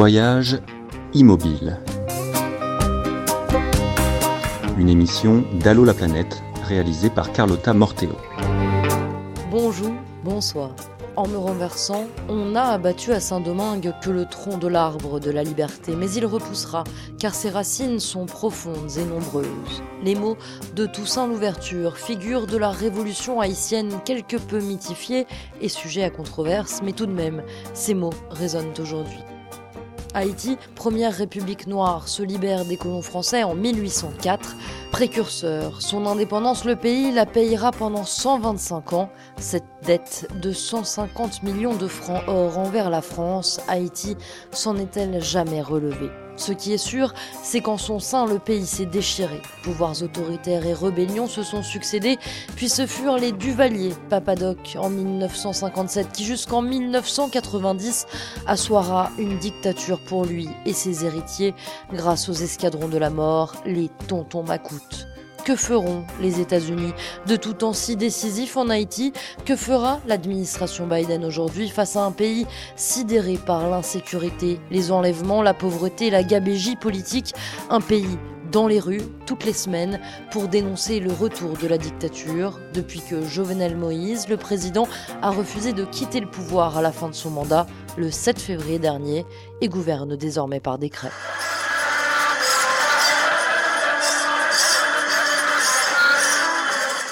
Voyage immobile. Une émission d'Allo la planète réalisée par Carlotta Morteo. Bonjour, bonsoir. En me renversant, on a abattu à Saint-Domingue que le tronc de l'arbre de la liberté, mais il repoussera, car ses racines sont profondes et nombreuses. Les mots de Toussaint Louverture, figure de la révolution haïtienne quelque peu mythifiée et sujet à controverse, mais tout de même, ces mots résonnent aujourd'hui. Haïti, première république noire, se libère des colons français en 1804. Précurseur, son indépendance, le pays la payera pendant 125 ans. Cette dette de 150 millions de francs or envers la France, Haïti s'en est-elle jamais relevée? Ce qui est sûr, c'est qu'en son sein, le pays s'est déchiré. Pouvoirs autoritaires et rébellions se sont succédés, puis ce furent les Duvalier, Papadoc en 1957, qui jusqu'en 1990 assoira une dictature pour lui et ses héritiers grâce aux escadrons de la mort, les tontons macoutes. Que feront les États-Unis? De tout temps si décisif en Haïti Que fera l'administration Biden aujourd'hui face à un pays sidéré par l'insécurité, les enlèvements, la pauvreté, la gabégie politique? Un pays dans les rues toutes les semaines pour dénoncer le retour de la dictature. Depuis que Jovenel Moïse, le président, a refusé de quitter le pouvoir à la fin de son mandat le 7 février dernier et gouverne désormais par décret.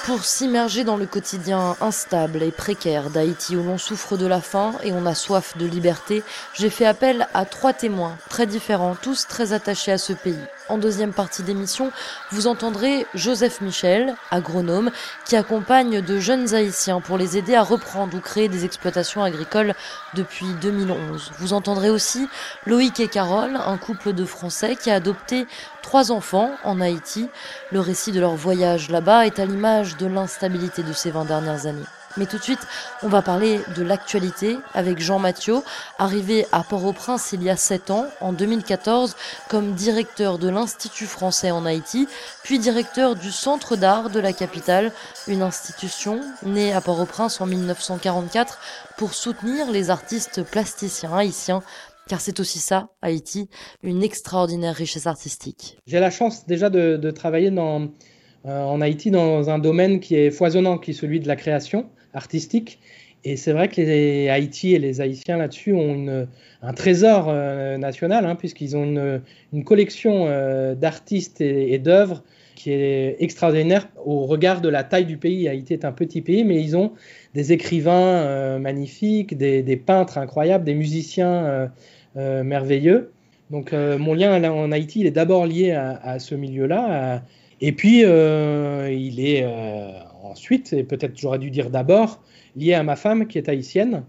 Pour s'immerger dans le quotidien instable et précaire d'Haïti où l'on souffre de la faim et on a soif de liberté, j'ai fait appel à trois témoins très différents, tous très attachés à ce pays. En deuxième partie d'émission, vous entendrez Joseph Michel, agronome, qui accompagne de jeunes Haïtiens pour les aider à reprendre ou créer des exploitations agricoles depuis 2011. Vous entendrez aussi Loïc et Carole, un couple de Français qui a adopté trois enfants en Haïti. Le récit de leur voyage là-bas est à l'image de l'instabilité de ces 20 dernières années. Mais tout de suite, on va parler de l'actualité avec Jean Mathieu, arrivé à Port-au-Prince il y a 7 ans, en 2014, comme directeur de l'Institut français en Haïti, puis directeur du Centre d'art de la capitale, une institution née à Port-au-Prince en 1944 pour soutenir les artistes plasticiens haïtiens. Car c'est aussi ça, Haïti, une extraordinaire richesse artistique. J'ai la chance déjà de, travailler euh, en Haïti dans un domaine qui est foisonnant, qui est celui de la création artistique. Et c'est vrai que les Haïti et les Haïtiens là-dessus ont une, un trésor euh, national, hein, puisqu'ils ont une, une collection euh, d'artistes et, d'œuvres qui est extraordinaire au regard de la taille du pays. Haïti est un petit pays, mais ils ont des écrivains euh, magnifiques, des, peintres incroyables, des musiciens merveilleux. Donc mon lien en Haïti, il est d'abord lié à, à ce milieu-là. Et puis, il est ensuite, et peut-être j'aurais dû dire d'abord, lié à ma femme qui est haïtienne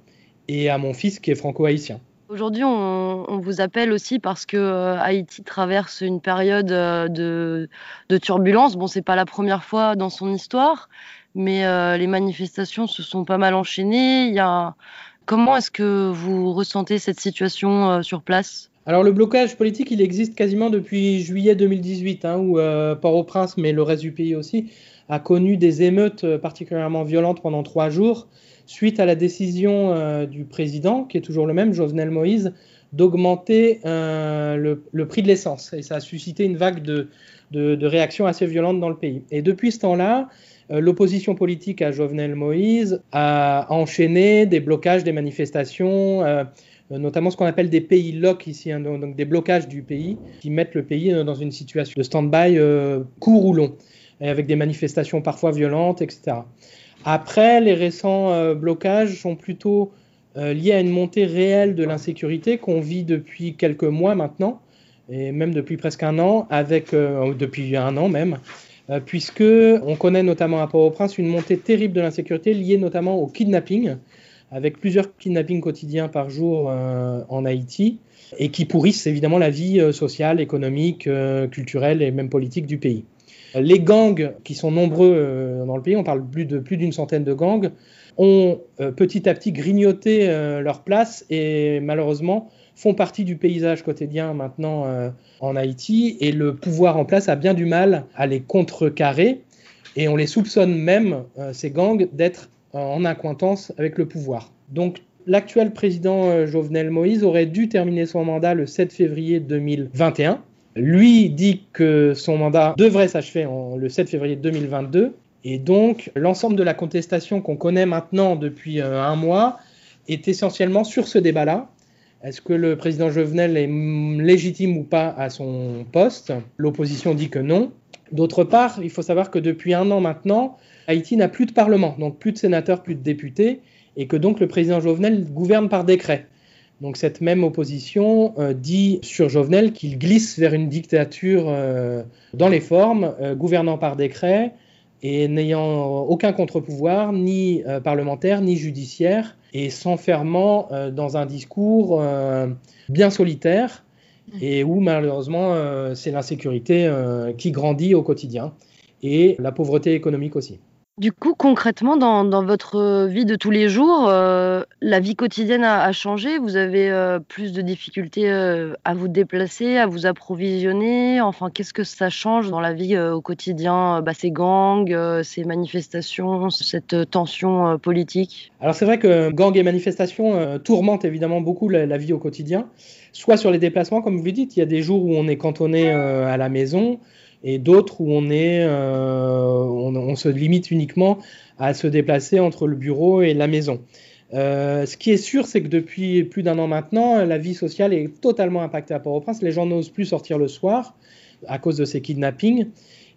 et à mon fils qui est franco-haïtien. Aujourd'hui, on, vous appelle aussi parce que euh, Haïti traverse une période euh, de, de turbulence. Bon, c'est pas la première fois dans son histoire, mais euh, les manifestations se sont pas mal enchaînées. Comment est-ce que vous ressentez cette situation sur place? Alors le blocage politique, il existe quasiment depuis juillet 2018, hein, où Port-au-Prince, mais le reste du pays aussi, a connu des émeutes euh, particulièrement violentes pendant trois jours suite à la décision euh, du président, qui est toujours le même, Jovenel Moïse, d'augmenter euh, le, prix de l'essence. Et ça a suscité une vague de, de, réactions assez violentes dans le pays. Et depuis ce temps-là, l'opposition politique à Jovenel Moïse a enchaîné des blocages, des manifestations, notamment ce qu'on appelle des pays lock ici, hein, donc, des blocages du pays, qui mettent le pays dans une situation de stand-by court ou long avec des manifestations parfois violentes, etc. Après, les récents euh, blocages sont plutôt euh, liés à une montée réelle de l'insécurité qu'on vit depuis quelques mois maintenant, et même depuis presque un an, avec euh, depuis un an même, puisque on connaît notamment à Port-au-Prince une montée terrible de l'insécurité liée notamment au kidnapping, avec plusieurs kidnappings quotidiens par jour en Haïti, et qui pourrissent évidemment la vie sociale, économique, culturelle et même politique du pays. Les gangs, qui sont nombreux euh, dans le pays, on parle plus de plus d'une centaine de gangs, ont euh, petit à petit grignoté euh, leur place et malheureusement font partie du paysage quotidien maintenant en Haïti et le pouvoir en place a bien du mal à les contrecarrer et on les soupçonne même, ces gangs, d'être en accointance avec le pouvoir. Donc l'actuel président Jovenel Moïse aurait dû terminer son mandat le 7 février 2021. Lui dit que son mandat devrait s'achever le 7 février 2022. Et donc, l'ensemble de la contestation qu'on connaît maintenant depuis un mois est essentiellement sur ce débat-là. Est-ce que le président Jovenel est légitime ou pas à son poste? L'opposition dit que non. D'autre part, il faut savoir que depuis un an maintenant, Haïti n'a plus de parlement, donc plus de sénateurs, plus de députés, et que donc le président Jovenel gouverne par décret. Donc cette même opposition euh, dit sur Jovenel qu'il glisse vers une dictature euh, dans les formes, euh, gouvernant par décret et n'ayant aucun contre-pouvoir, ni parlementaire, ni judiciaire, et s'enfermant dans un discours bien solitaire et où malheureusement c'est l'insécurité qui grandit au quotidien et la pauvreté économique aussi. Du coup, concrètement, dans, votre vie de tous les jours, euh, la vie quotidienne a, changé? Vous avez plus de difficultés à vous déplacer, à vous approvisionner? Enfin, qu'est-ce que ça change dans la vie au quotidien? Bah, Ces gangs, ces manifestations, cette tension politique? Alors c'est vrai que gangs et manifestations tourmentent évidemment beaucoup la vie au quotidien soit sur les déplacements, comme vous le dites, il y a des jours où on est cantonné euh, à la maison et d'autres où on, est, euh, on, se limite uniquement à se déplacer entre le bureau et la maison. Euh, ce qui est sûr, c'est que depuis plus d'un an maintenant, la vie sociale est totalement impactée à Port-au-Prince. Les gens n'osent plus sortir le soir à cause de ces kidnappings.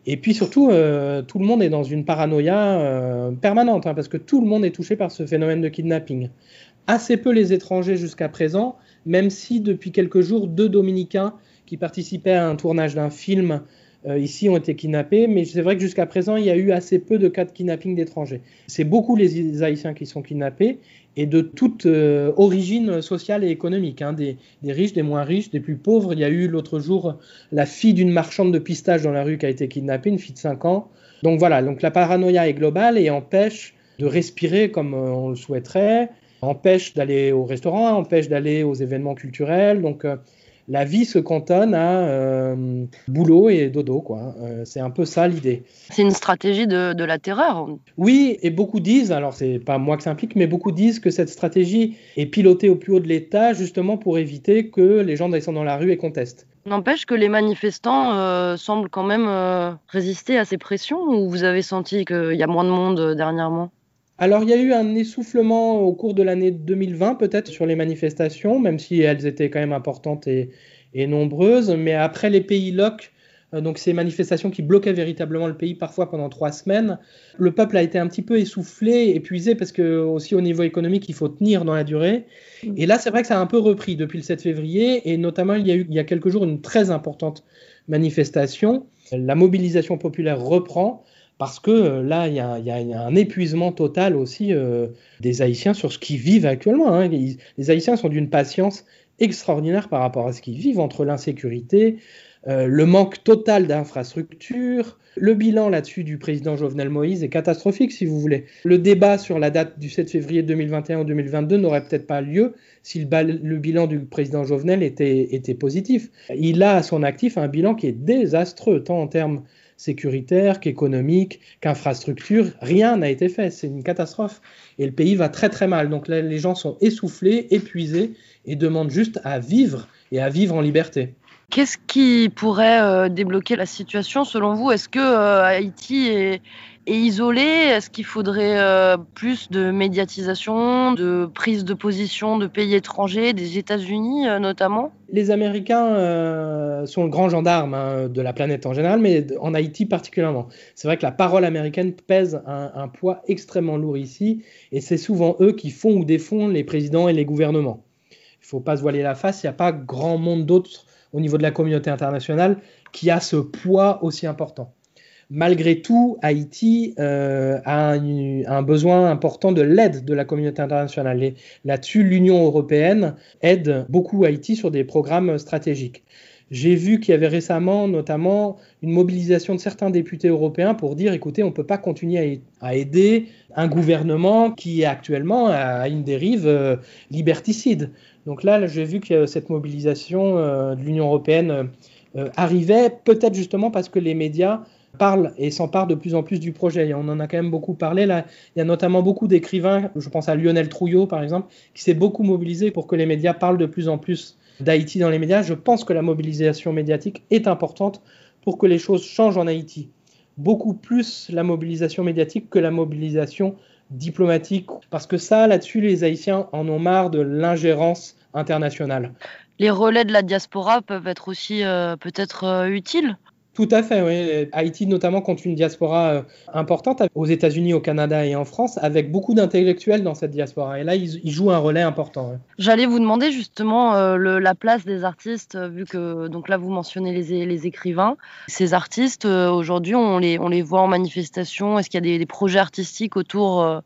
Et puis surtout, tout le monde est dans une paranoïa permanente, hein, parce que tout le monde est touché par ce phénomène de kidnapping. Assez peu les étrangers jusqu'à présent, même si depuis quelques jours, deux Dominicains qui participaient à un tournage d'un film euh, ici ont été kidnappés, mais c'est vrai que jusqu'à présent, il y a eu assez peu de cas de kidnapping d'étrangers. C'est beaucoup les Haïtiens qui sont kidnappés et de toute euh, origine sociale et économique, hein, des, riches, des moins riches, des plus pauvres. Il y a eu l'autre jour la fille d'une marchande de pistaches dans la rue qui a été kidnappée, une fille de 5 ans. Donc voilà, donc la paranoïa est globale et empêche de respirer comme euh, on le souhaiterait, empêche d'aller au restaurant, empêche d'aller aux événements culturels. Donc euh, la vie se cantonne à euh, boulot et dodo, quoi. Euh, c'est un peu ça l'idée. C'est une stratégie de, la terreur. Oui, et beaucoup disent, alors c'est pas moi que ça implique, mais beaucoup disent que cette stratégie est pilotée au plus haut de l'État justement pour éviter que les gens descendent dans la rue et contestent. N'empêche que les manifestants semblent quand même résister à ces pressions ou vous avez senti qu'il y a moins de monde dernièrement? Alors, il y a eu un essoufflement au cours de l'année 2020, peut-être, sur les manifestations, même si elles étaient quand même importantes et, nombreuses. Mais après les pays LOC, euh, donc ces manifestations qui bloquaient véritablement le pays parfois pendant trois semaines, le peuple a été un petit peu essoufflé, épuisé, parce que aussi au niveau économique, il faut tenir dans la durée. Mm. Et là, c'est vrai que ça a un peu repris depuis le 7 février, et notamment, il y a eu il y a quelques jours une très importante manifestation. La mobilisation populaire reprend parce que euh, là, il y, a un épuisement total aussi euh, des Haïtiens sur ce qu'ils vivent actuellement. Hein. les Haïtiens sont d'une patience extraordinaire par rapport à ce qu'ils vivent entre l'insécurité, euh, le manque total d'infrastructures. Le bilan là-dessus du président Jovenel Moïse est catastrophique, si vous voulez. Le débat sur la date du 7 février 2021 ou 2022 n'aurait peut-être pas lieu si le, bilan du président Jovenel était, était positif. Il a à son actif un bilan qui est désastreux, tant en termes sécuritaire, qu'économique, qu'infrastructure. Rien n'a été fait. C'est une catastrophe. Et le pays va très très mal. Donc là, les gens sont essoufflés, épuisés et demandent juste à vivre et à vivre en liberté. Qu'est-ce qui pourrait euh, débloquer la situation selon vous? Est-ce que euh, Haïti est, et isolé Est-ce qu'il faudrait euh, plus de médiatisation, de prise de position de pays étrangers, des États-Unis euh, notamment? Les Américains euh, sont le grand gendarme hein, de la planète en général, mais en Haïti particulièrement. C'est vrai que la parole américaine pèse un, un poids extrêmement lourd ici, et c'est souvent eux qui font ou défont les présidents et les gouvernements. Il ne faut pas se voiler la face, il n'y a pas grand monde d'autres au niveau de la communauté internationale qui a ce poids aussi important malgré tout, Haïti euh, a un, besoin important de l'aide de la communauté internationale. là-dessus, l'Union européenne aide beaucoup Haïti sur des programmes stratégiques. J'ai vu qu'il y avait récemment notamment une mobilisation de certains députés européens pour dire écoutez, on ne peut pas continuer à, aider un gouvernement qui actuellement à une dérive euh, liberticide. Donc là, j'ai vu que cette mobilisation euh, de l'Union européenne arrivait, peut-être justement parce que les médias parlent et s'emparent de plus en plus du projet. Et on en a quand même beaucoup parlé là. Il y a notamment beaucoup d'écrivains, je pense à Lionel Trouillot par exemple, qui s'est beaucoup mobilisé pour que les médias parlent de plus en plus d'Haïti dans les médias. Je pense que la mobilisation médiatique est importante pour que les choses changent en Haïti. Beaucoup plus la mobilisation médiatique que la mobilisation diplomatique. Parce que ça, là-dessus, les Haïtiens en ont marre de l'ingérence internationale. Les relais de la diaspora peuvent être aussi euh, peut-être euh, utiles tout à fait, oui. Haïti notamment compte une diaspora euh, importante aux États-Unis, au Canada et en France, avec beaucoup d'intellectuels dans cette diaspora. Et là, ils, jouent un relais important. J'allais vous demander justement euh, la place des artistes, euh, vu que donc là vous mentionnez les, écrivains. Ces artistes, aujourd'hui, on les, on les voit en manifestation. Est-ce qu'il y a des projets artistiques autour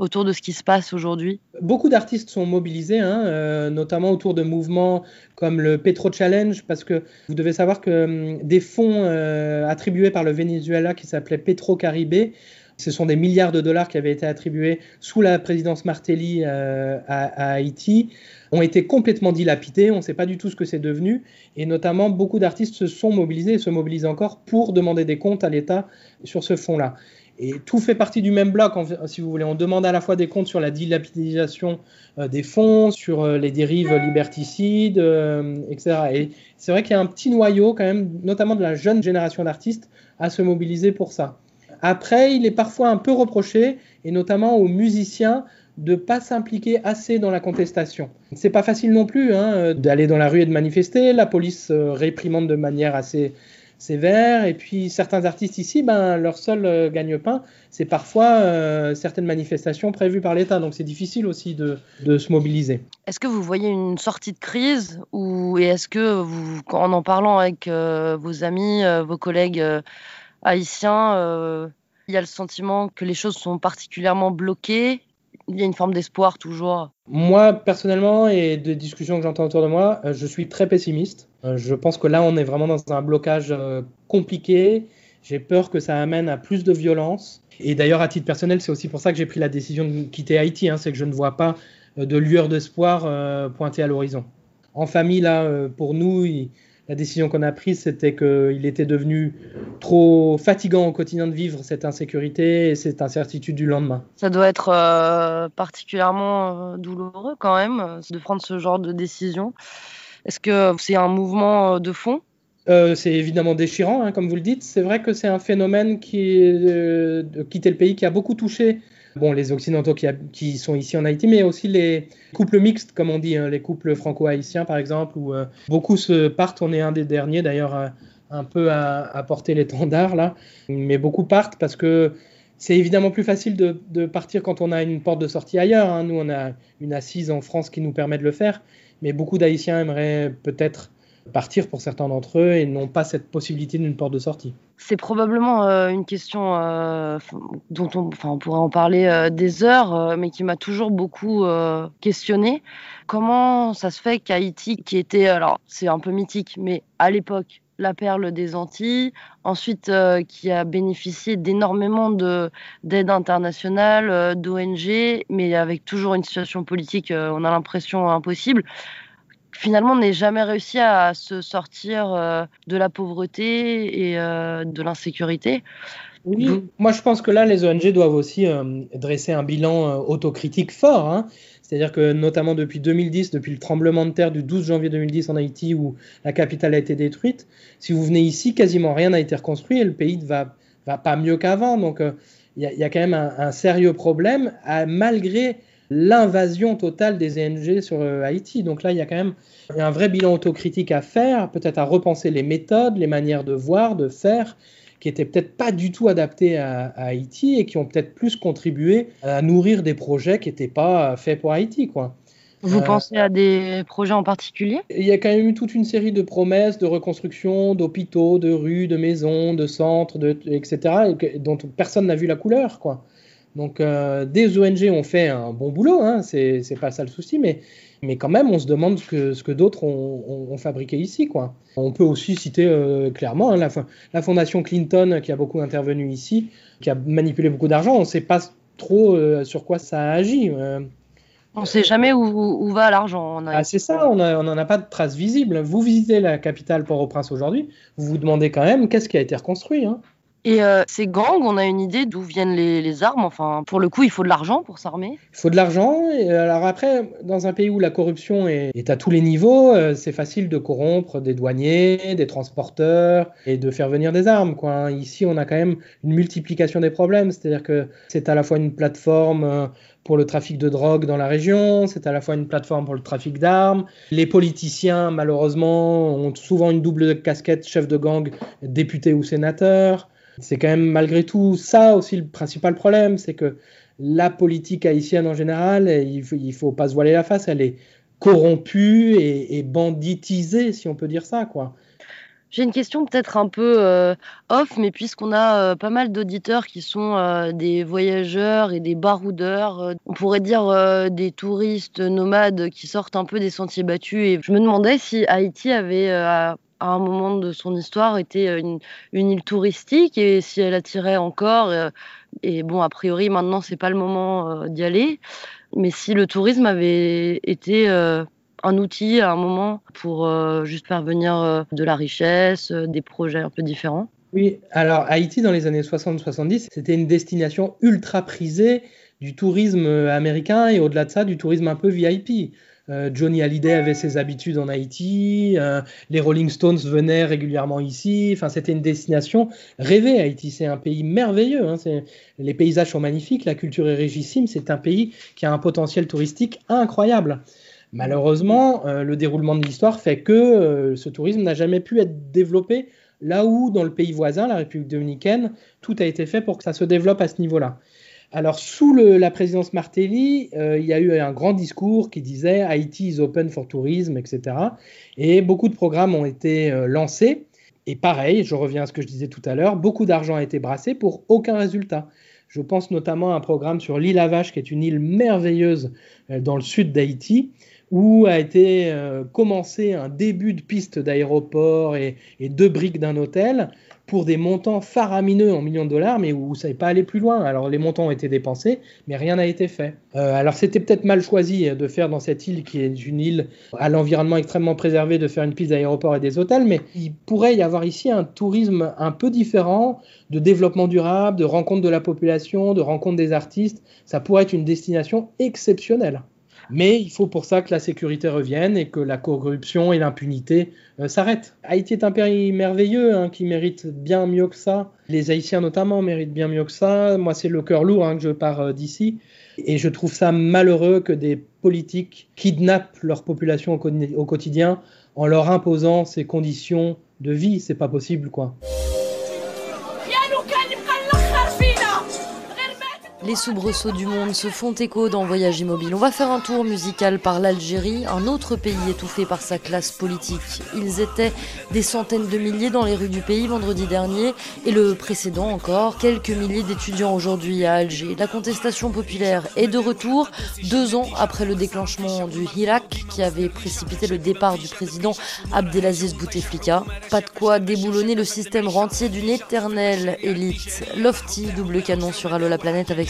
autour de ce qui se passe aujourd'hui? Beaucoup d'artistes sont mobilisés, hein, euh, notamment autour de mouvements comme le Petro Challenge, parce que vous devez savoir que hum, des fonds euh, attribués par le Venezuela qui s'appelait Petro Caribé, ce sont des milliards de dollars qui avaient été attribués sous la présidence Martelly euh, à, Haïti, ont été complètement dilapidés, on ne sait pas du tout ce que c'est devenu, et notamment beaucoup d'artistes se sont mobilisés et se mobilisent encore pour demander des comptes à l'État sur ce fonds-là. Et tout fait partie du même bloc, si vous voulez. On demande à la fois des comptes sur la dilapidation euh, des fonds, sur euh, les dérives liberticides, euh, etc. Et c'est vrai qu'il y a un petit noyau, quand même, notamment de la jeune génération d'artistes, à se mobiliser pour ça. Après, il est parfois un peu reproché, et notamment aux musiciens, de ne pas s'impliquer assez dans la contestation. C'est pas facile non plus hein, d'aller dans la rue et de manifester. La police réprimande de manière assez sévère. Et puis certains artistes ici, ben, leur seul euh, gagne-pain, c'est parfois euh, certaines manifestations prévues par l'État. Donc c'est difficile aussi de, de, se mobiliser. Est-ce que vous voyez une sortie de crise ou et est-ce que vous, en en parlant avec euh, vos amis, vos collègues haïtiens, il y a le sentiment que les choses sont particulièrement bloquées? Il y a une forme d'espoir toujours? Moi, personnellement, et des discussions que j'entends autour de moi, je suis très pessimiste. Euh, je pense que là, on est vraiment dans un blocage euh, compliqué. J'ai peur que ça amène à plus de violence. Et d'ailleurs, à titre personnel, c'est aussi pour ça que j'ai pris la décision de quitter Haïti. Hein, c'est que je ne vois pas euh, de lueur d'espoir pointer à l'horizon. En famille, là, pour nous, la décision qu'on a prise, c'était qu'il était devenu trop fatigant au quotidien de vivre cette insécurité et cette incertitude du lendemain. Ça doit être particulièrement douloureux quand même de prendre ce genre de décision. Est-ce que c'est un mouvement euh, de fond? Euh, c'est évidemment déchirant, hein, comme vous le dites. C'est vrai que c'est un phénomène qui euh, de quitter le pays qui a beaucoup touché bon, les Occidentaux qui, sont ici en Haïti, mais aussi les couples mixtes, comme on dit, hein, les couples franco-haïtiens par exemple, où beaucoup se partent. On est un des derniers d'ailleurs un peu à, porter l'étendard là, mais beaucoup partent parce que c'est évidemment plus facile de, partir quand on a une porte de sortie ailleurs. Hein. Nous, on a une assise en France qui nous permet de le faire mais beaucoup d'Haïtiens aimeraient peut-être partir pour certains d'entre eux et n'ont pas cette possibilité d'une porte de sortie. C'est probablement euh, une question euh, dont on, pourrait en parler euh, des heures, mais qui m'a toujours beaucoup questionné. Comment ça se fait qu'Haïti, qui était, alors c'est un peu mythique, mais à l'époque, la perle des Antilles, ensuite qui a bénéficié d'énormément d'aide internationale, d'ONG, mais avec toujours une situation politique, on a l'impression impossible finalement n'ait jamais réussi à se sortir euh, de la pauvreté et euh, de l'insécurité. Oui, moi je pense que là, les ONG doivent aussi euh, dresser un bilan autocritique fort. Hein. C'est-à-dire que notamment depuis 2010, depuis le tremblement de terre du 12 janvier 2010 en Haïti où la capitale a été détruite, si vous venez ici, quasiment rien n'a été reconstruit et le pays ne va, pas mieux qu'avant. Donc il y, a quand même un, sérieux problème, malgré l'invasion totale des ONG sur euh, Haïti. Donc là, il y a quand même un vrai bilan autocritique à faire, peut-être à repenser les méthodes, les manières de voir, de faire, qui étaient peut-être pas du tout adaptées à, Haïti et qui ont peut-être plus contribué à nourrir des projets qui n'étaient pas faits pour Haïti, quoi. Vous euh, pensez à des projets en particulier? Il y a quand même eu toute une série de promesses de reconstruction d'hôpitaux, de rues, de maisons, de centres, de, etc., dont personne n'a vu la couleur. Quoi. Donc euh, des ONG ont fait un bon boulot, hein, c'est pas ça le souci, mais, mais quand même on se demande ce que, ce que d'autres ont, ont, fabriqué ici. Quoi. On peut aussi citer euh, clairement hein, la, la, fondation Clinton qui a beaucoup intervenu ici, qui a manipulé beaucoup d'argent, on ne sait pas trop euh, sur quoi ça a agi. On ne sait jamais où, va l'argent. Ah, c'est ça, on n'en a pas de traces visibles. Vous visitez la capitale Port-au-Prince aujourd'hui, vous vous demandez quand même qu'est-ce qui a été reconstruit. Hein. Et euh, ces gangs, on a une idée d'où viennent les, armes. Enfin, pour le coup, il faut de l'argent pour s'armer. Il faut de l'argent. Et alors après, dans un pays où la corruption est, à tous les niveaux, euh, c'est facile de corrompre des douaniers, des transporteurs et de faire venir des armes. Quoi. Ici, on a quand même une multiplication des problèmes. C'est-à-dire que c'est à la fois une plateforme euh, pour le trafic de drogue dans la région, c'est à la fois une plateforme pour le trafic d'armes. Les politiciens, malheureusement, ont souvent une double casquette, chef de gang, député ou sénateur. C'est quand même malgré tout ça aussi le principal problème, c'est que la politique haïtienne en général, il ne faut, pas se voiler la face, elle est corrompue et, banditisée, si on peut dire ça, quoi. J'ai une question peut-être un peu euh, off, mais puisqu'on a euh, pas mal d'auditeurs qui sont euh, des voyageurs et des baroudeurs, on pourrait dire des touristes nomades qui sortent un peu des sentiers battus. Et je me demandais si Haïti avait à un moment de son histoire était euh, une, île touristique et si elle attirait encore euh, et bon a priori maintenant c'est pas le moment euh, d'y aller mais si le tourisme avait été un outil à un moment pour juste faire venir de la richesse, des projets un peu différents. Oui, alors Haïti dans les années 60-70, c'était une destination ultra prisée du tourisme américain et au-delà de ça du tourisme un peu VIP. Euh, Johnny Hallyday avait ses habitudes en Haïti, euh, les Rolling Stones venaient régulièrement ici. Enfin, c'était une destination rêvée. Haïti, c'est un pays merveilleux. Hein. les paysages sont magnifiques, la culture est régissime. C'est un pays qui a un potentiel touristique incroyable. Malheureusement, euh, le déroulement de l'histoire fait que ce tourisme n'a jamais pu être développé là où, dans le pays voisin, la République dominicaine, tout a été fait pour que ça se développe à ce niveau-là. Alors, sous la présidence Martelly, euh, il y a eu un grand discours qui disait Haïti is open for tourism, etc. Et beaucoup de programmes ont été euh, lancés. Et pareil, je reviens à ce que je disais tout à l'heure, beaucoup d'argent a été brassé pour aucun résultat. Je pense notamment à un programme sur l'île Avache, qui est une île merveilleuse euh, dans le sud d'Haïti, où a été commencé un début de piste d'aéroport et, et deux briques d'un hôtel pour des montants faramineux en millions de dollars, mais où ça n'est pas allé plus loin. Alors les montants ont été dépensés, mais rien n'a été fait. Euh, alors c'était peut-être mal choisi de faire dans cette île qui est une île à l'environnement extrêmement préservé, de faire une piste d'aéroport et des hôtels, mais il pourrait y avoir ici un tourisme un peu différent de développement durable, de rencontre de la population, de rencontre des artistes. Ça pourrait être une destination exceptionnelle. Mais il faut pour ça que la sécurité revienne et que la corruption et l'impunité euh, s'arrêtent. Haïti est un pays merveilleux hein, qui mérite bien mieux que ça. Les Haïtiens notamment méritent bien mieux que ça. Moi, c'est le cœur lourd hein, que je pars euh, d'ici. Et je trouve ça malheureux que des politiques kidnappent leur population au, quotidien en leur imposant ces conditions de vie. C'est pas possible, quoi. Les soubresauts du monde se font écho dans Voyage Immobile. On va faire un tour musical par l'Algérie, un autre pays étouffé par sa classe politique. Ils étaient des centaines de milliers dans les rues du pays vendredi dernier et le précédent encore, quelques milliers d'étudiants aujourd'hui à Alger. La contestation populaire est de retour deux ans après le déclenchement du Hirak qui avait précipité le départ du président Abdelaziz Bouteflika. Pas de quoi déboulonner le système rentier d'une éternelle élite. Lofty, double canon sur Allo la planète avec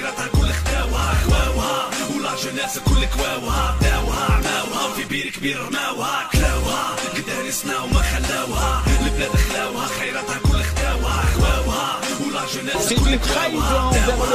خيراتها كل خداوها خواوها ولا جناس كل كواوها داوها عماوها في بير كبير رماوها كلاوها قدر يسنا وما خلاوها البلاد خلاوها خيراتها كل خداوها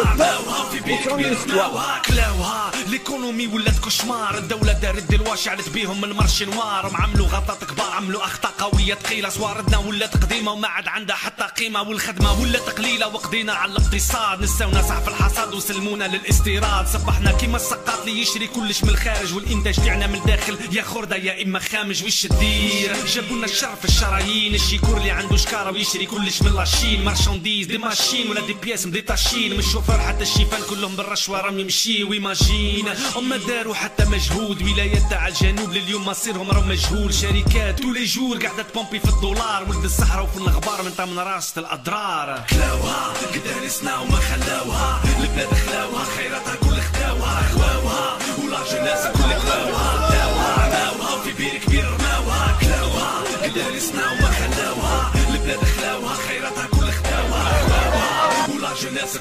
عماوها في بير كبير رماوها كلاوها ليكونومي ولات كوشمار الدولة دارت دلوا شعلت بيهم من مرش نوار عملوا غلطات كبار عملوا اخطاء قوية ثقيلة سواردنا ولات قديمة وما عاد عندها حتى قيمة والخدمة ولات قليلة وقضينا على الاقتصاد نساونا في الحصاد وسلمونا للاستيراد صبحنا كيما السقاط اللي يشري كلش من الخارج والانتاج تاعنا من الداخل يا خردة يا اما خامج وش تدير جابونا الشر في الشرايين الشيكور اللي عنده شكارة ويشري كلش من لاشين مارشانديز دي ماشين ماشين ولا دي بياس مديتاشين من الشوفير حتى الشيفان كلهم بالرشوة راهم يمشيو ويماجين. هما داروا حتى مجهود. ولايات تاع الجنوب لليوم مصيرهم راهم مجهول. شركات طول جور قاعدة تبومبي في الدولار. ولد الصحراء وفي الغبار من من راسة الأضرار. كلاوها قدر يصنعوا وما خلاوها. البلاد خلاوها خيراتها كل خداوها. خواوها ولا جناس كل خواوها. خواوها ولا جناس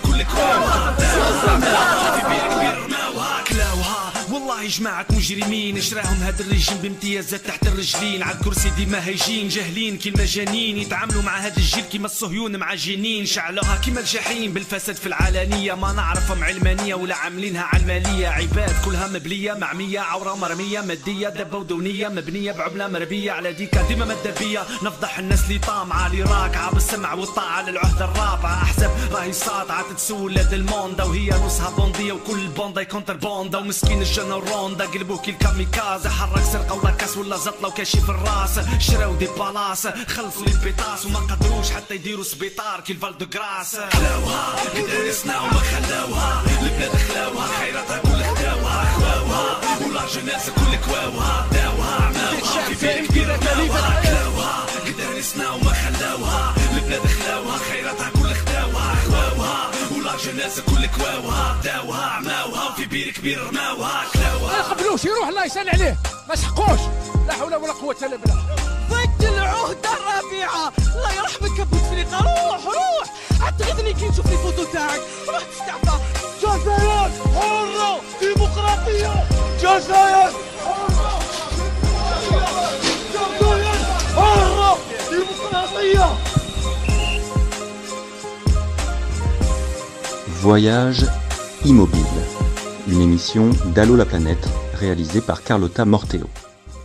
جماعة مجرمين شراهم هاد الرجيم بامتيازات تحت الرجلين. على الكرسي ديما هايجين جاهلين كي المجانين يتعاملوا مع هاد الجيل كيما الصهيون مع جنين. شعلوها كيما الجحيم بالفساد في العلانية ما نعرفهم علمانية ولا عاملينها علمانية عباد كلها مبلية معمية عورة مرمية مادية دبة ودونية مبنية بعملة مربية. على ديكا ديما مدبية. نفضح الناس اللي طامعة اللي راكعة بالسمع والطاعة للعهدة الرابعة أحسب راهي ساطعة تتسول لدى الموندا. وهي نصها بوندية وكل بوندا كونتر بوندا ومسكين الجنة وروندا قلبوه كي الكاميكاز. حرك سرقة ولا كاس ولا زطلة وكاشف الراس. شراو دي بالاس خلصوا لي البيطاس وما قدروش حتى يديروا سبيطار. كي الفال دو غراس خلاوها قدروا يصنعوا ما خلاوها البلاد خلاوها خيراتها كل خداوها خواوها ولا جناس كل كواوها. داوها عماوها. في بير كبيرة كلاوها كلاوها قدروا يصنعوا ما خلاوها البلاد خلاوها خيراتها كل خداوها خواوها ولا جناس كل كواوها. داوها عماوها. في بير كبير رماوها. كلاوها ما قبلوش يروح الله يسال عليه ما سحقوش لا حول ولا قوه الا بالله فك العهدة الرابعة الله يرحمك يا بوتفليقة روح روح عتغدني كي نشوف لي فوتو تاعك روح تستعفى جزائر حرة ديمقراطية جزائر حرة جزائر حرة ديمقراطية Voyage immobile, une émission d'Allo la planète réalisée par Carlotta Morteo.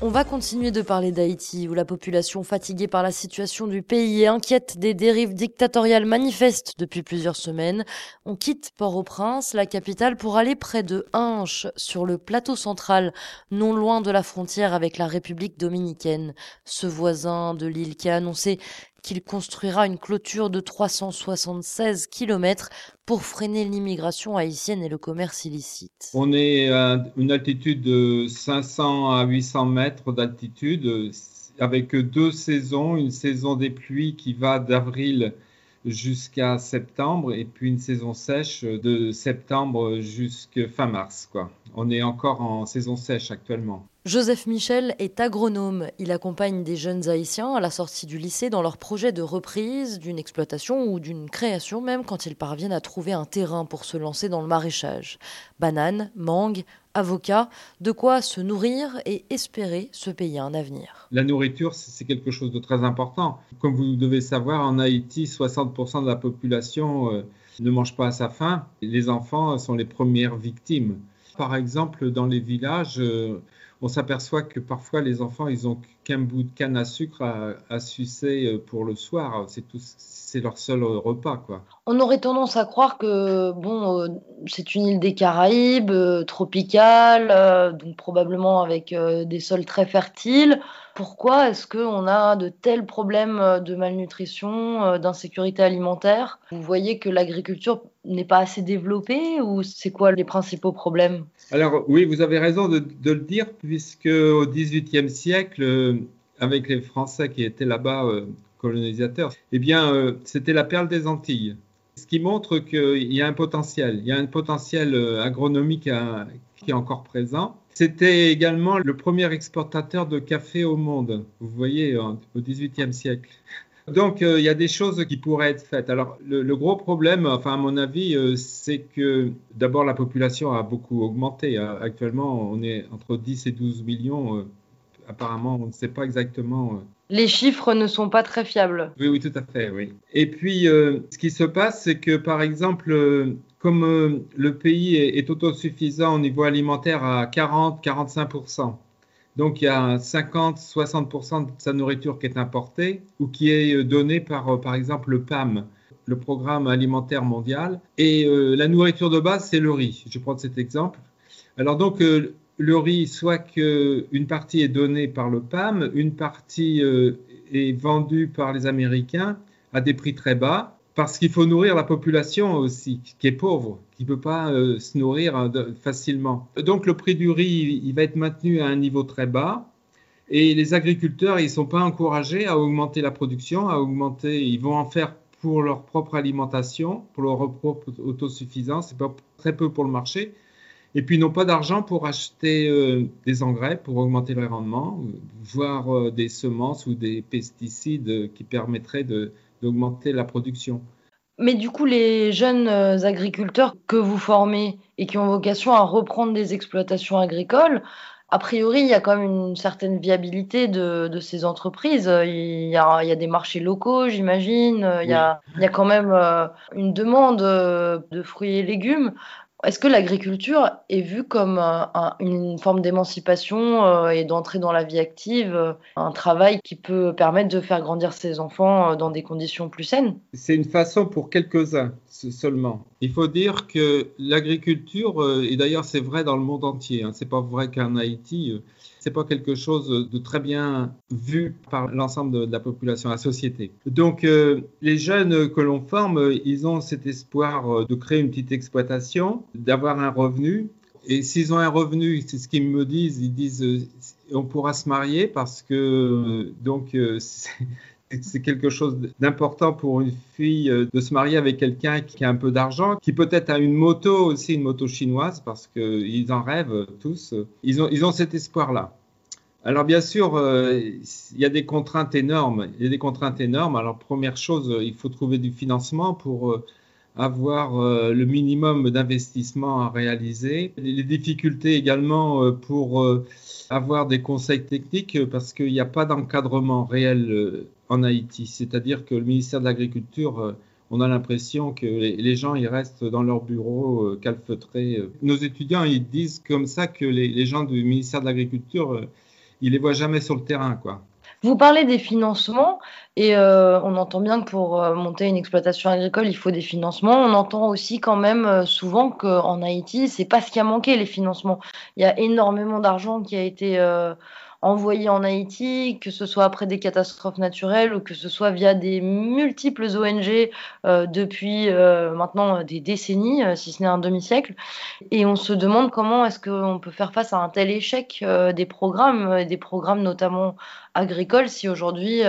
On va continuer de parler d'Haïti, où la population fatiguée par la situation du pays et inquiète des dérives dictatoriales manifestes depuis plusieurs semaines. On quitte Port-au-Prince, la capitale, pour aller près de Hinche, sur le plateau central, non loin de la frontière avec la République dominicaine. Ce voisin de l'île qui a annoncé qu'il construira une clôture de 376 km pour freiner l'immigration haïtienne et le commerce illicite. On est à une altitude de 500 à 800 mètres d'altitude avec deux saisons, une saison des pluies qui va d'avril jusqu'à septembre et puis une saison sèche de septembre jusqu'à fin mars. On est encore en saison sèche actuellement. Joseph Michel est agronome. Il accompagne des jeunes haïtiens à la sortie du lycée dans leur projet de reprise d'une exploitation ou d'une création même quand ils parviennent à trouver un terrain pour se lancer dans le maraîchage. Bananes, mangues, avocats, de quoi se nourrir et espérer se payer un avenir. La nourriture, c'est quelque chose de très important. Comme vous devez savoir, en Haïti, 60% de la population euh, ne mange pas à sa faim. Les enfants sont les premières victimes. Par exemple, dans les villages, euh, on s'aperçoit que parfois les enfants, ils ont qu'un bout de canne à sucre à, à sucer pour le soir. C'est tout, c'est leur seul repas, quoi. On aurait tendance à croire que bon, euh, c'est une île des Caraïbes, euh, tropicale, euh, donc probablement avec euh, des sols très fertiles. Pourquoi est-ce qu'on a de tels problèmes de malnutrition, euh, d'insécurité alimentaire? Vous voyez que l'agriculture n'est pas assez développée ou c'est quoi les principaux problèmes? Alors oui, vous avez raison de, de le dire, puisque au XVIIIe siècle, euh, avec les Français qui étaient là-bas euh, colonisateurs, eh bien, euh, c'était la perle des Antilles. Ce qui montre qu'il y a un potentiel, il y a un potentiel euh, agronomique à- qui est encore présent. C'était également le premier exportateur de café au monde, vous voyez, au XVIIIe siècle. Donc, il y a des choses qui pourraient être faites. Alors, le, gros problème, enfin, à mon avis, c'est que d'abord, la population a beaucoup augmenté. Euh, Actuellement, on est entre 10 et 12 millions. Apparemment, on ne sait pas exactement. euh, Les chiffres ne sont pas très fiables. oui, oui, tout à fait, oui. Et puis, euh, ce qui se passe, c'est que, par exemple, euh, comme euh, le pays est, est autosuffisant au niveau alimentaire à 40-45%, donc il y a 50-60% de sa nourriture qui est importée ou qui est donnée par, par exemple, le PAM, le Programme alimentaire mondial. Et la nourriture de base, c'est le riz. Je prends cet exemple. Alors donc, le riz, soit qu'une partie est donnée par le PAM, une partie euh, est vendue par les Américains à des prix très bas. parce qu'il faut nourrir la population aussi, qui est pauvre, qui ne peut pas euh, se nourrir euh, facilement. Donc le prix du riz, il va être maintenu à un niveau très bas. Et les agriculteurs, ils ne sont pas encouragés à augmenter la production, à augmenter, ils vont en faire pour leur propre alimentation, pour leur propre autosuffisance, c'est pas très peu pour le marché. Et puis, ils n'ont pas d'argent pour acheter euh, des engrais pour augmenter le rendement, voire des semences ou des pesticides qui permettraient d'augmenter la production. Mais du coup, les jeunes euh, agriculteurs que vous formez et qui ont vocation à reprendre des exploitations agricoles, a priori, il y a quand même une certaine viabilité de, ces entreprises. Il y, a, il y, a, des marchés locaux, j'imagine. Il, y a, il, y a quand même euh, une demande euh, de fruits et légumes. Est-ce que l'agriculture est vue comme une forme d'émancipation euh, et d'entrée dans la vie active, euh, un travail qui peut permettre de faire grandir ses enfants euh, dans des conditions plus saines? C'est une façon pour quelques-uns seulement. Il faut dire que l'agriculture, et d'ailleurs c'est vrai dans le monde entier, hein, c'est pas vrai qu'en Haïti, c'est pas quelque chose de très bien vu par l'ensemble de, la population, la société. Donc, euh, les jeunes que l'on forme, ils ont cet espoir euh, de créer une petite exploitation, d'avoir un revenu. Et s'ils ont un revenu, c'est ce qu'ils me disent, ils disent euh, on pourra se marier parce que donc c'est quelque chose d'important pour une fille de se marier avec quelqu'un qui a un peu d'argent, qui peut-être a une moto aussi, une moto chinoise, parce qu'ils en rêvent tous. Ils ont, ils ont cet espoir-là. Alors bien sûr, euh, il y a des contraintes énormes. Il y a des contraintes énormes. Alors première chose, il faut trouver du financement pour euh, avoir euh, le minimum d'investissement à réaliser. Les difficultés également pour avoir des conseils techniques parce qu'il n'y a pas d'encadrement réel en Haïti. C'est-à-dire que le ministère de l'Agriculture on a l'impression que les, gens ils restent dans leur bureau calfeutrés. Nos étudiants ils disent comme ça que les gens du ministère de l'Agriculture il les voit jamais sur le terrain, quoi. Vous parlez des financements et euh, on entend bien que pour euh, monter une exploitation agricole, il faut des financements. On entend aussi quand même euh, souvent qu'en Haïti, c'est pas ce qui a manqué les financements. Il y a énormément d'argent qui a été envoyés en Haïti, que ce soit après des catastrophes naturelles ou que ce soit via des multiples ONG euh, depuis euh, maintenant des décennies, euh, si ce n'est un demi-siècle. Et on se demande comment est-ce qu'on peut faire face à un tel échec des programmes, des programmes notamment agricoles, si aujourd'hui,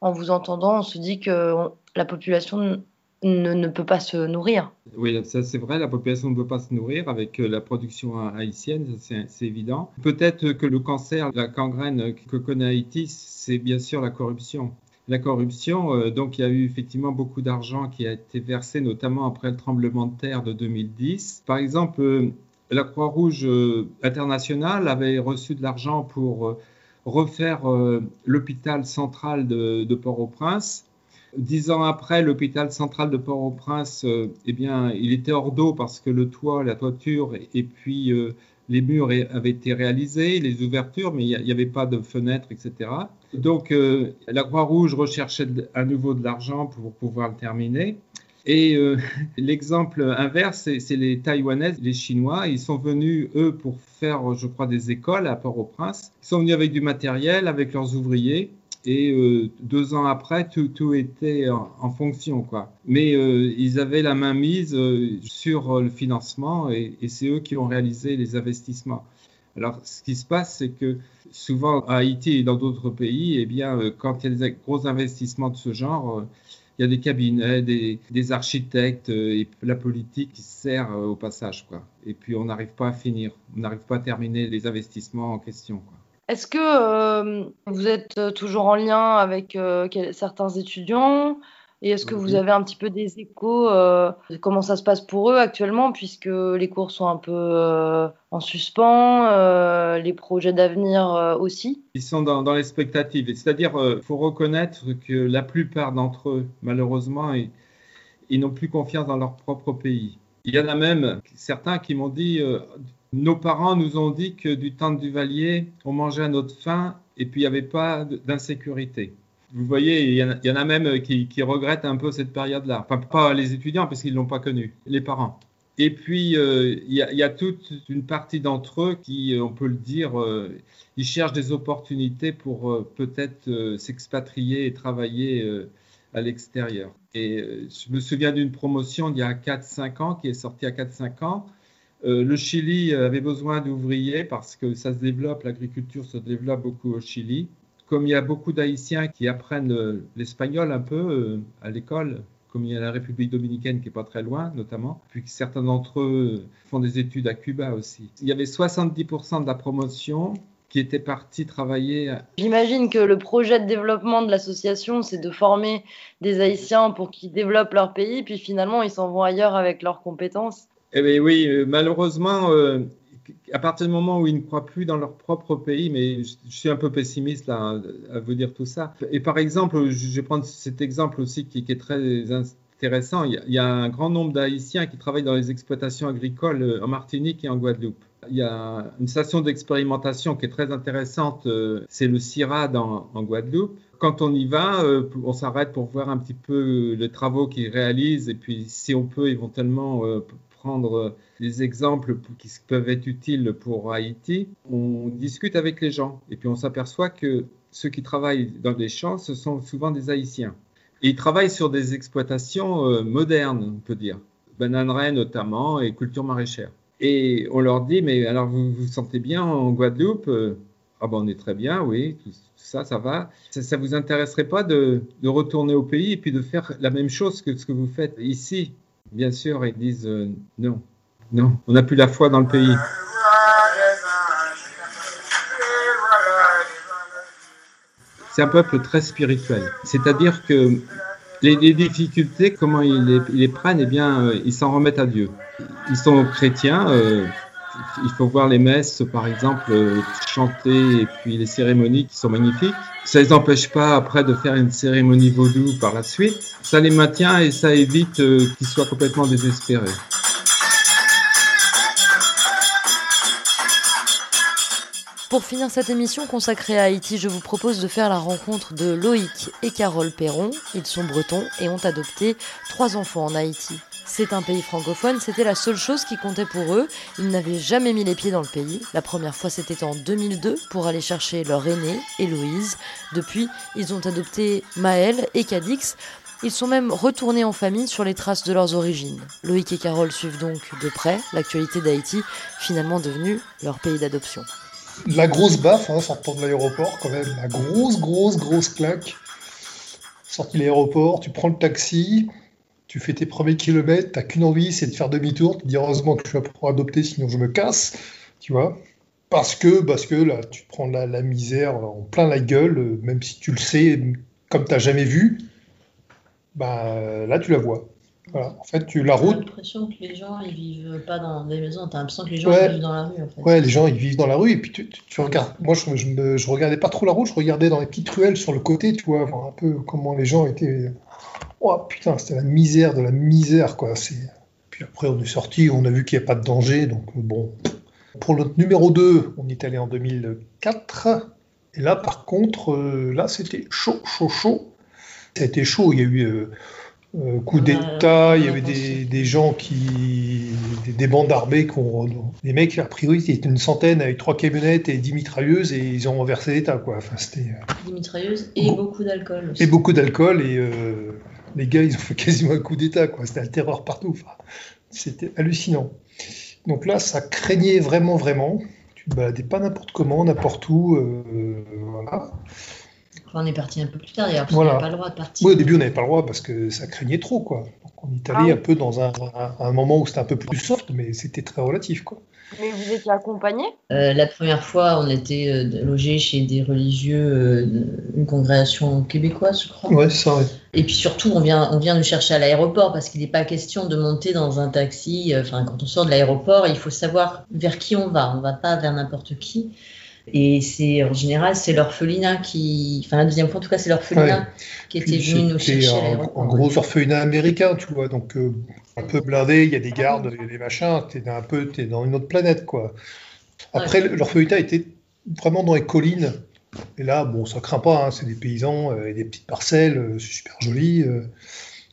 en vous entendant, on se dit que la population ne, peut pas se nourrir. Oui, ça c'est vrai, la population ne peut pas se nourrir avec euh, la production haïtienne, c'est évident. Peut-être que le cancer, la gangrène que connaît Haïti, c'est bien sûr la corruption. La corruption, euh, donc il y a eu effectivement beaucoup d'argent qui a été versé, notamment après le tremblement de terre de 2010. Par exemple, euh, la Croix-Rouge internationale avait reçu de l'argent pour refaire l'hôpital central de Port-au-Prince Dix ans après, l'hôpital central de Port-au-Prince, euh, eh bien, il était hors d'eau parce que le toit, la toiture et, puis euh, les murs avaient été réalisés, les ouvertures, mais il n'y avait pas de fenêtres, etc. Donc, euh, la Croix-Rouge recherchait à nouveau de l'argent pour pouvoir le terminer. Et l'exemple inverse, c'est les Taïwanais, les Chinois. Ils sont venus, eux, pour faire, je crois, des écoles à Port-au-Prince. Ils sont venus avec du matériel, avec leurs ouvriers. Et euh, deux ans après, tout, était en, fonction. Quoi. Mais euh, ils avaient la main mise euh, sur le financement et, c'est eux qui ont réalisé les investissements. Alors, ce qui se passe, c'est que souvent à Haïti et dans d'autres pays, eh bien, quand il y a des gros investissements de ce genre, il y a des cabinets, des, des architectes et la politique qui sert au passage. Quoi. Et puis, on n'arrive pas à finir, on n'arrive pas à terminer les investissements en question. Quoi. Est-ce que euh, vous êtes euh, toujours en lien avec euh, certains étudiants? Et est-ce que vous avez un petit peu des échos de comment ça se passe pour eux actuellement puisque les cours sont un peu en suspens, les projets d'avenir aussi? Ils sont dans, dans l'expectative. C'est-à-dire, il faut reconnaître que la plupart d'entre eux, malheureusement, ils n'ont plus confiance dans leur propre pays. Il y en a même certains qui m'ont dit nos parents nous ont dit que du temps de Duvalier, on mangeait à notre faim et puis il n'y avait pas d'insécurité. Vous voyez, il y, en a, même qui, regrettent un peu cette période-là. Enfin, pas les étudiants parce qu'ils ne l'ont pas connue, les parents. Et puis, euh, il, y a, toute une partie d'entre eux qui, on peut le dire, euh, ils cherchent des opportunités pour euh, peut-être s'expatrier et travailler à l'extérieur. Et euh, je me souviens d'une promotion il y a 4-5 ans, qui est sortie à 4-5 ans. Euh, le Chili avait besoin d'ouvriers parce que ça se développe, l'agriculture se développe beaucoup au Chili. Comme il y a beaucoup d'Haïtiens qui apprennent l'espagnol un peu à l'école, comme il y a la République dominicaine qui est pas très loin, notamment, puis certains d'entre eux font des études à Cuba aussi. Il y avait 70% de la promotion qui était parti travailler. J'imagine que le projet de développement de l'association, c'est de former des Haïtiens pour qu'ils développent leur pays, puis finalement, ils s'en vont ailleurs avec leurs compétences. Eh bien oui, euh, malheureusement, euh, à partir du moment où ils ne croient plus dans leur propre pays, mais je, suis un peu pessimiste là, à vous dire tout ça. Et par exemple, je vais prendre cet exemple aussi qui, est très intéressant. Il y, a, un grand nombre d'Haïtiens qui travaillent dans les exploitations agricoles euh, en Martinique et en Guadeloupe. Il y a une station d'expérimentation qui est très intéressante, c'est le CIRAD en, en, Guadeloupe. Quand on y va, on s'arrête pour voir un petit peu les travaux qu'ils réalisent et puis si on peut éventuellement prendre des exemples qui peuvent être utiles pour Haïti, on discute avec les gens et puis on s'aperçoit que ceux qui travaillent dans les champs, ce sont souvent des Haïtiens. Ils travaillent sur des exploitations euh, modernes, on peut dire, bananeraies notamment et culture maraîchère. Et on leur dit, mais alors vous vous sentez bien en Guadeloupe euh, Ah ben on est très bien, oui, tout ça, ça va. Ça ne vous intéresserait pas de, retourner au pays et puis de faire la même chose que ce que vous faites ici? Bien sûr, ils disent euh, non. Non, on n'a plus la foi dans le pays. C'est un peuple très spirituel. C'est-à-dire que les, difficultés, comment ils les, prennent, eh bien, euh, ils s'en remettent à Dieu. Ils sont chrétiens. Euh, il faut voir les messes, par exemple, euh, chanter, et puis les cérémonies qui sont magnifiques. Ça les empêche pas après de faire une cérémonie vaudou par la suite. Ça les maintient et ça évite qu'ils soient complètement désespérés. Pour finir cette émission consacrée à Haïti, je vous propose de faire la rencontre de Loïc et Carole Perron. Ils sont bretons et ont adopté trois enfants en Haïti. C'est un pays francophone, c'était la seule chose qui comptait pour eux. Ils n'avaient jamais mis les pieds dans le pays. La première fois, c'était en 2002 pour aller chercher leur aîné, Héloïse. Depuis, ils ont adopté Maël et Cadix. Ils sont même retournés en famille sur les traces de leurs origines. Loïc et Carole suivent donc de près l'actualité d'Haïti, finalement devenue leur pays d'adoption la grosse baffe, hein, sortant de l'aéroport, quand même, la grosse, grosse, grosse claque. Sorti de l'aéroport, tu prends le taxi, tu fais tes premiers kilomètres, t'as qu'une envie, c'est de faire demi-tour, te dire heureusement que je vais pour adopter, sinon je me casse, tu vois. Parce que, parce que là, tu prends la, la misère en plein la gueule, même si tu le sais, comme t'as jamais vu, bah là tu la vois. Voilà. En fait, tu la route. J'ai l'impression que les gens ils vivent pas dans des maisons. T'as l'impression que les gens vivent dans la rue. En fait. Ouais, les gens ils vivent dans la rue et puis tu, tu, regardes. Moi, je, je, regardais pas trop la route. Je regardais dans les petites ruelles sur le côté, tu vois, voir un peu comment les gens étaient. Oh putain, c'était la misère de la misère, quoi. C'est. Puis après, on est sorti, on a vu qu'il n'y a pas de danger, donc bon. Pour notre numéro 2, on est allé en 2004. Et là, par contre, euh, là, c'était chaud, chaud, chaud. Ça a été chaud. Il y a eu. Euh, euh, coup d'État, il y avait des, des, gens qui. des, des bandes armées qui ont. Les mecs, a priori, ils étaient une centaine avec trois camionnettes et dix mitrailleuses et ils ont renversé l'État, quoi. Enfin, c'était. Dix mitrailleuses et beaucoup d'alcool. Et beaucoup d'alcool et les gars, ils ont fait quasiment un coup d'État, quoi. C'était la terreur partout. Enfin, c'était hallucinant. Donc là, ça craignait vraiment, vraiment. Tu te baladais pas n'importe comment, n'importe où. Euh, voilà on est parti un peu plus tard, d'ailleurs, parce qu'on n'avait pas le droit de partir. Oui, au début, on n'avait pas le droit parce que ça craignait trop, quoi. Donc, on est allé ah un peu dans un, un, moment où c'était un peu plus soft, mais c'était très relatif, quoi. Mais vous étiez accompagné euh, La première fois, on était euh, logé chez des religieux, euh, une congrégation québécoise, je crois. Ouais, ça, ouais. Et puis surtout, on vient, on vient nous chercher à l'aéroport parce qu'il n'est pas question de monter dans un taxi. Enfin, quand on sort de l'aéroport, il faut savoir vers qui on va. On ne va pas vers n'importe qui. Et c'est en général, c'est l'orphelinat qui. Enfin, la deuxième fois, en tout cas, c'est l'orphelinat qui était venu nous chercher En gros orphelinat américain, tu vois. Donc, euh, un peu blindé, il y a des gardes, il y a des machins. Tu es un peu es dans une autre planète, quoi. Après, ouais. l'orphelinat était vraiment dans les collines. Et là, bon, ça craint pas. Hein, c'est des paysans euh, et des petites parcelles. Euh, c'est super joli. Euh,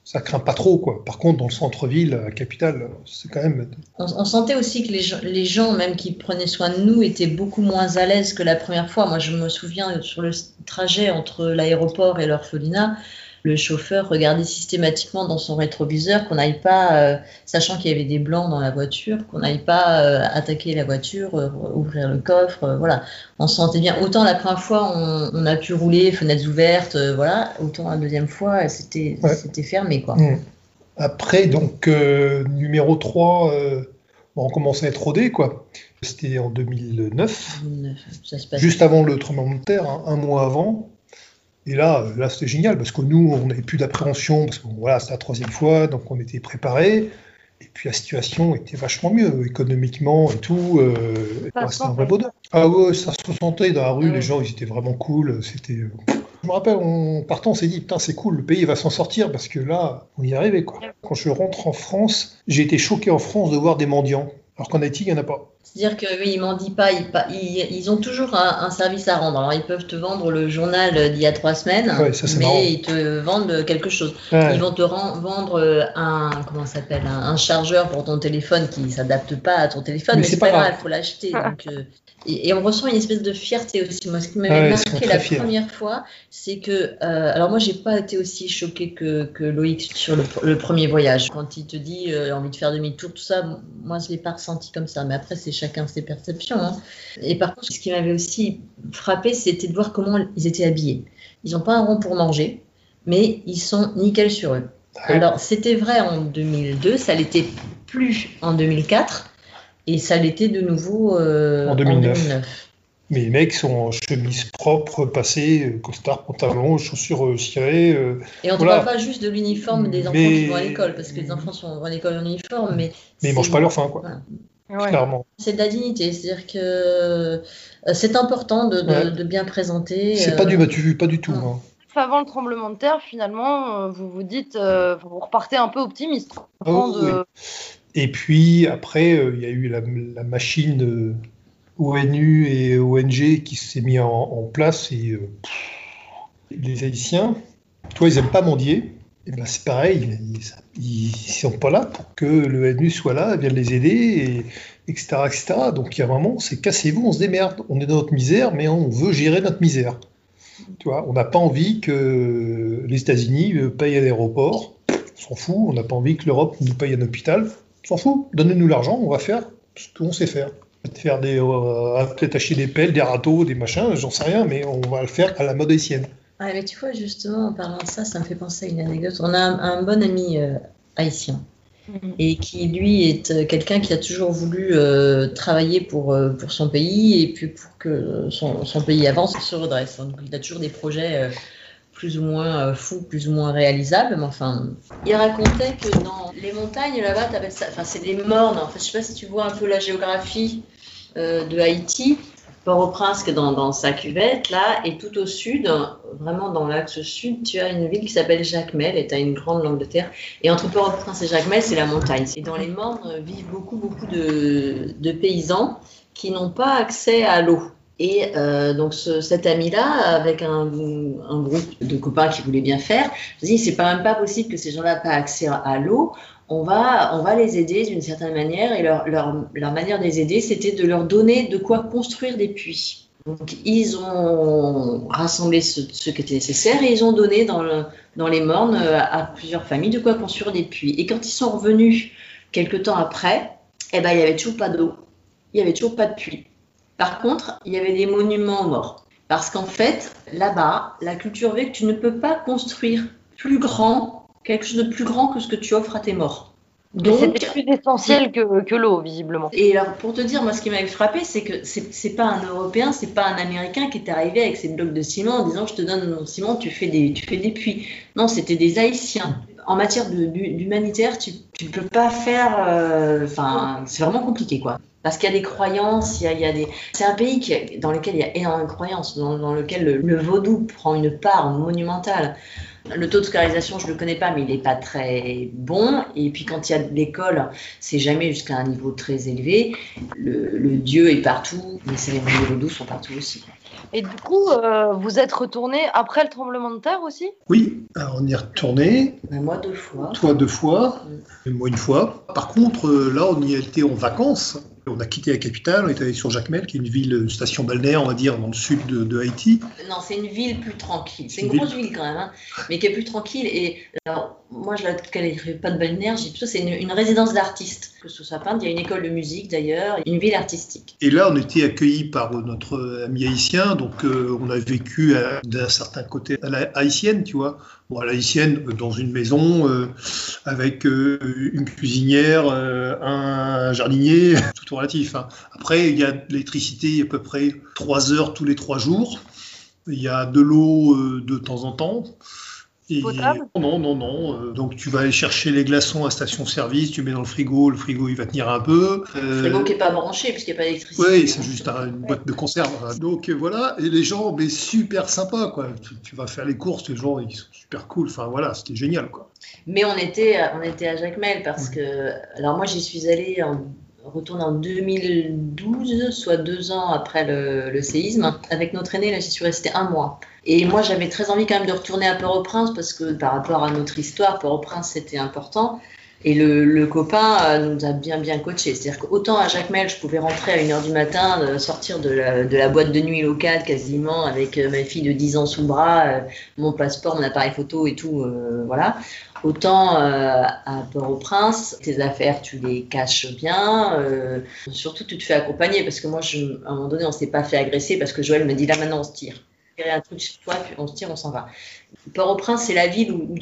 ça craint pas trop, quoi. Par contre, dans le centre-ville, la capitale, c'est quand même. On, sentait aussi que les les gens, même qui prenaient soin de nous, étaient beaucoup moins à l'aise que la première fois. Moi, je me souviens sur le trajet entre l'aéroport et l'orphelinat, le chauffeur regardait systématiquement dans son rétroviseur, qu'on n'aille pas, euh, sachant qu'il y avait des blancs dans la voiture, qu'on n'aille pas euh, attaquer la voiture, euh, ouvrir le coffre, voilà. On se sentait bien. Autant la première fois, on, on a pu rouler, fenêtres ouvertes, voilà. Autant la deuxième fois, c'était Ouais. fermé, quoi. Mm. Après, donc, numéro 3, euh, bon, on commençait à être rodé, quoi. C'était en 2009, Ça se passe. juste avant le tremblement de terre, hein, un mois avant. Et là, euh, là c'était génial, parce que nous, on n'avait plus d'appréhension, parce que voilà, c'était la troisième fois, donc on était préparés. Et puis la situation était vachement mieux, économiquement et tout. euh, c'était un vrai bonheur. Ah ouais, ça se sentait dans la rue, ouais. les gens, ils étaient vraiment cool. C'était. euh, Je me rappelle, en partant, on s'est dit, putain, c'est cool, le pays va s'en sortir parce que là, on y est arrivé, quoi. Quand je rentre en France, j'ai été choqué en France de voir des mendiants. Alors qu'en Haïti, il n'y en a pas. C'est-à-dire que oui, ils mendient pas, ils, pa- ils, ils ont toujours un, un service à rendre. Alors ils peuvent te vendre le journal d'il y a trois semaines, Ouais, ça, c'est mais marrant. ils te vendent quelque chose. Ouais. Ils vont te vendre un comment ça s'appelle un, un chargeur pour ton téléphone qui s'adapte pas à ton téléphone, Mais mais, c'est pas grave, il faut l'acheter. donc, euh, et, et on ressent une espèce de fierté aussi. Moi, ce qui m'avait Ah ouais, marqué la fiers. première fois, c'est que euh, alors moi j'ai pas été aussi choquée que, que Loïc sur le, le premier voyage. Quand il te dit euh, envie de faire demi-tour, tout ça, moi je l'ai pas ressenti comme ça. Mais après c'est chacun ses perceptions. hein. Et par contre, ce qui m'avait aussi frappé, c'était de voir comment ils étaient habillés. Ils n'ont pas un rond pour manger, mais ils sont nickel sur eux. Ouais. Alors, c'était vrai en 2002, ça l'était plus en 2004, et ça l'était de nouveau euh, En en 2009. 2009. Mais les mecs sont en chemise propre, passée, euh, costard, pantalon, chaussures euh, cirées. euh, Et on ne Voilà. parle pas juste de l'uniforme des enfants Mais- qui vont à l'école, parce que les enfants sont, vont à l'école en uniforme, mais, mais ils mangent pas leur faim, quoi. Voilà. Ouais. Clairement. C'est de la dignité, c'est-à-dire que euh, c'est important de, de- Ouais. de bien présenter. C'est euh, pas du battu vu, pas du tout. hein. Avant le tremblement de terre, finalement, euh, vous vous dites, euh, vous repartez un peu optimiste. De- oui. Et puis après, euh, il y a eu la, la machine euh, ONU et ONG qui s'est mis en, en place et euh, pff, les Haïtiens, toi, ils aiment pas mendier. Et ben c'est pareil, ils sont pas là pour que l'ONU soit là, vienne les aider, et, etc., etc. Donc il y a un moment, c'est cassez-vous, on se démerde. On est dans notre misère, mais on veut gérer notre misère. Tu vois, on n'a pas envie que les États-Unis euh, payent à l'aéroport. On s'en fout. On n'a pas envie que l'Europe nous paye un hôpital. On s'en fout. Donnez-nous l'argent, on va faire ce qu'on sait faire. Faire des, euh, peut-être des pelles, des râteaux, des machins, j'en sais rien, mais on va le faire à la mode haïtienne. Ouais, mais tu vois, justement, en parlant de ça, ça me fait penser à une anecdote. On a un, un bon ami euh, haïtien Mhm. et qui, lui, est euh, quelqu'un qui a toujours voulu euh, travailler pour, euh, pour son pays et puis pour que son, son pays avance, se redresse. Donc, il a toujours des projets euh, plus ou moins fous, plus ou moins réalisables. Mais enfin, il racontait que dans les montagnes là-bas, t'appelles ça, enfin, c'est des mornes. En fait, je sais pas si tu vois un peu la géographie de Haïti. Port-au-Prince qui est dans, sa cuvette là, et tout au sud, vraiment dans l'axe sud, tu as une ville qui s'appelle Jacmel et tu as une grande langue de terre. Et entre Port-au-Prince et Jacmel, c'est la montagne. Et dans les Mornes euh, vivent beaucoup, beaucoup de, de paysans qui n'ont pas accès à l'eau. Et euh, donc ce- cet ami-là, avec un, groupe de copains qui voulaient bien faire, se dit c'est pas même pas possible que ces gens-là n'aient pas accès à l'eau. On va, les aider d'une certaine manière. Et leur, manière de les aider, c'était de leur donner de quoi construire des puits. Donc ils ont rassemblé ce, qui était nécessaire et ils ont donné dans les mornes euh, à plusieurs familles de quoi construire des puits. Et quand ils sont revenus quelques temps après, eh ben, il n'y avait toujours pas d'eau, il n'y avait toujours pas de puits. Par contre, il y avait des monuments aux morts. Parce qu'en fait, là-bas, la culture veut que tu ne peux pas construire plus grand, quelque chose de plus grand que ce que tu offres à tes morts. Donc, C'était plus essentiel que, que l'eau, visiblement. et alors, pour te dire, moi, ce qui m'avait frappé, c'est que c'est c'est pas un Européen, c'est pas un Américain qui est arrivé avec ses blocs de ciment en disant je te donne mon ciment, tu fais des, tu fais des puits. Non, c'était des Haïtiens. En matière d'humanitaire, tu, tu peux pas faire. euh, Enfin, c'est vraiment compliqué, quoi. Parce qu'il y a des croyances, il y a, il y a des. C'est un pays qui, dans lequel il y a énormément de croyances, dans, dans lequel le, le vaudou prend une part monumentale. Le taux de scolarisation, je ne le connais pas, mais il n'est pas très bon. Et puis quand il y a de l'école, c'est jamais jusqu'à un niveau très élevé. Le, dieu est partout, les cérémonies de vaudou sont partout aussi. Et du coup, euh, vous êtes retourné après le tremblement de terre aussi? Oui, alors on y est retourné, moi, deux fois. toi deux fois, et moi une fois. Par contre, euh, là, on y a été en vacances, On a quitté la capitale, on est allé sur Jacmel, qui est une ville, une station balnéaire, on va dire, dans le sud de, de Haïti. Non, c'est une ville plus tranquille. C'est une Une grosse ville quand même, hein, mais qui est plus tranquille. Et alors, moi, je la qualifierais pas de balnéaire, dis plutôt c'est une, une résidence d'artistes. Que ce soit peintre, il y a une école de musique d'ailleurs, une ville artistique. Et là, on était accueillis par notre ami haïtien, donc euh, on a vécu à- d'un certain côté à la haïtienne, tu vois. Bon, à la haïtienne, euh, dans une maison, euh, avec euh, une cuisinière, euh, un jardinier, tout relatif. hein. Après, il y a de l'électricité à peu près 3 heures tous les 3 jours. Il y a de l'eau euh, de temps en temps. Et- Potable Non, non, non. euh, donc tu vas aller chercher les glaçons à station-service, tu mets dans le frigo, le frigo il va tenir un peu. Le Euh, frigo qui n'est pas branché puisqu'il n'y a pas d'électricité. oui, c'est juste un- une boîte de conserve. hein. Donc euh, voilà, et les gens, mais super sympas, quoi. Tu, tu vas faire les courses, les gens, ils sont super cool. Enfin voilà, c'était génial, quoi. Mais on était, on était à Jacmel parce que. Alors, moi, j'y suis allée en retourne en 2012, soit deux ans après le, séisme. Avec notre aîné, là, j'y suis restée un mois. Et moi, j'avais très envie quand même de retourner à Port-au-Prince parce que par rapport à notre histoire, Port-au-Prince, c'était important. Et le, copain euh, nous a bien bien coaché. C'est-à-dire qu'autant à Jacmel, je pouvais rentrer à 1h du matin, euh, sortir de la, boîte de nuit locale quasiment avec euh, ma fille de 10 ans sous le bras, mon passeport, mon appareil photo et tout, voilà. Autant euh, à Port-au-Prince, tes affaires, tu les caches bien. euh, surtout, tu te fais accompagner parce que moi, à un moment donné, on s'est pas fait agresser parce que Joël me dit là maintenant, on se tire. Un truc chez toi, puis on se tire, on s'en va. Port-au-Prince, c'est la ville où, où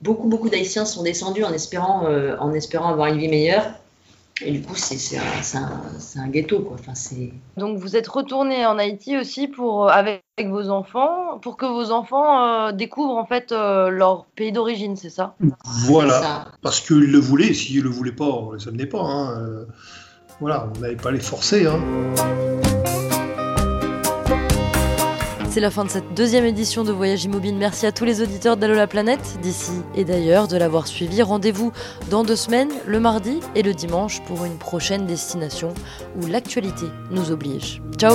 beaucoup, beaucoup d'Haïtiens sont descendus en espérant, euh, en espérant avoir une vie meilleure. Et du coup, c'est c'est un, c'est un, ghetto, quoi. Enfin, c'est... Donc vous êtes retourné en Haïti aussi pour, euh, avec, avec vos enfants, pour que vos enfants euh, découvrent en fait euh, leur pays d'origine, c'est ça? Voilà, ça. parce qu'ils le voulaient. S'ils ne le voulaient pas, on les amenait pas. hein. Voilà, on n'allait pas les forcer. Hein. C'est la fin de cette deuxième édition de Voyage Immobile. Merci à tous les auditeurs d'Allo la planète, d'ici et d'ailleurs, de l'avoir suivi. Rendez-vous dans deux semaines, le mardi et le dimanche, pour une prochaine destination où l'actualité nous oblige. Ciao